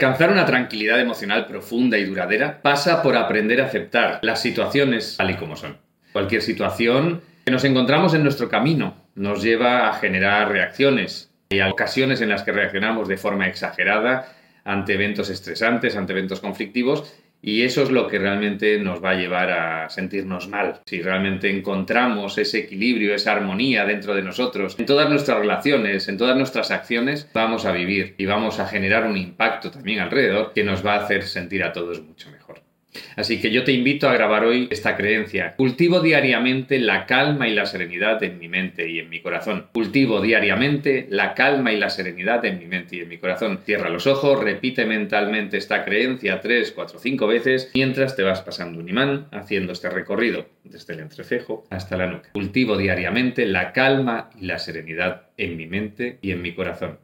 Alcanzar una tranquilidad emocional profunda y duradera pasa por aprender a aceptar las situaciones tal y como son. Cualquier situación que nos encontramos en nuestro camino nos lleva a generar reacciones. Hay ocasiones en las que reaccionamos de forma exagerada ante eventos estresantes, ante eventos conflictivos, y eso es lo que realmente nos va a llevar a sentirnos mal. Si realmente encontramos ese equilibrio, esa armonía dentro de nosotros, en todas nuestras relaciones, en todas nuestras acciones, vamos a vivir y vamos a generar un impacto también alrededor que nos va a hacer sentir a todos mucho mejor. Así que yo te invito a grabar hoy esta creencia. Cultivo diariamente la calma y la serenidad en mi mente y en mi corazón. Cultivo diariamente la calma y la serenidad en mi mente y en mi corazón. Cierra los ojos, repite mentalmente esta creencia tres, cuatro, cinco veces mientras te vas pasando un imán haciendo este recorrido desde el entrecejo hasta la nuca. Cultivo diariamente la calma y la serenidad en mi mente y en mi corazón.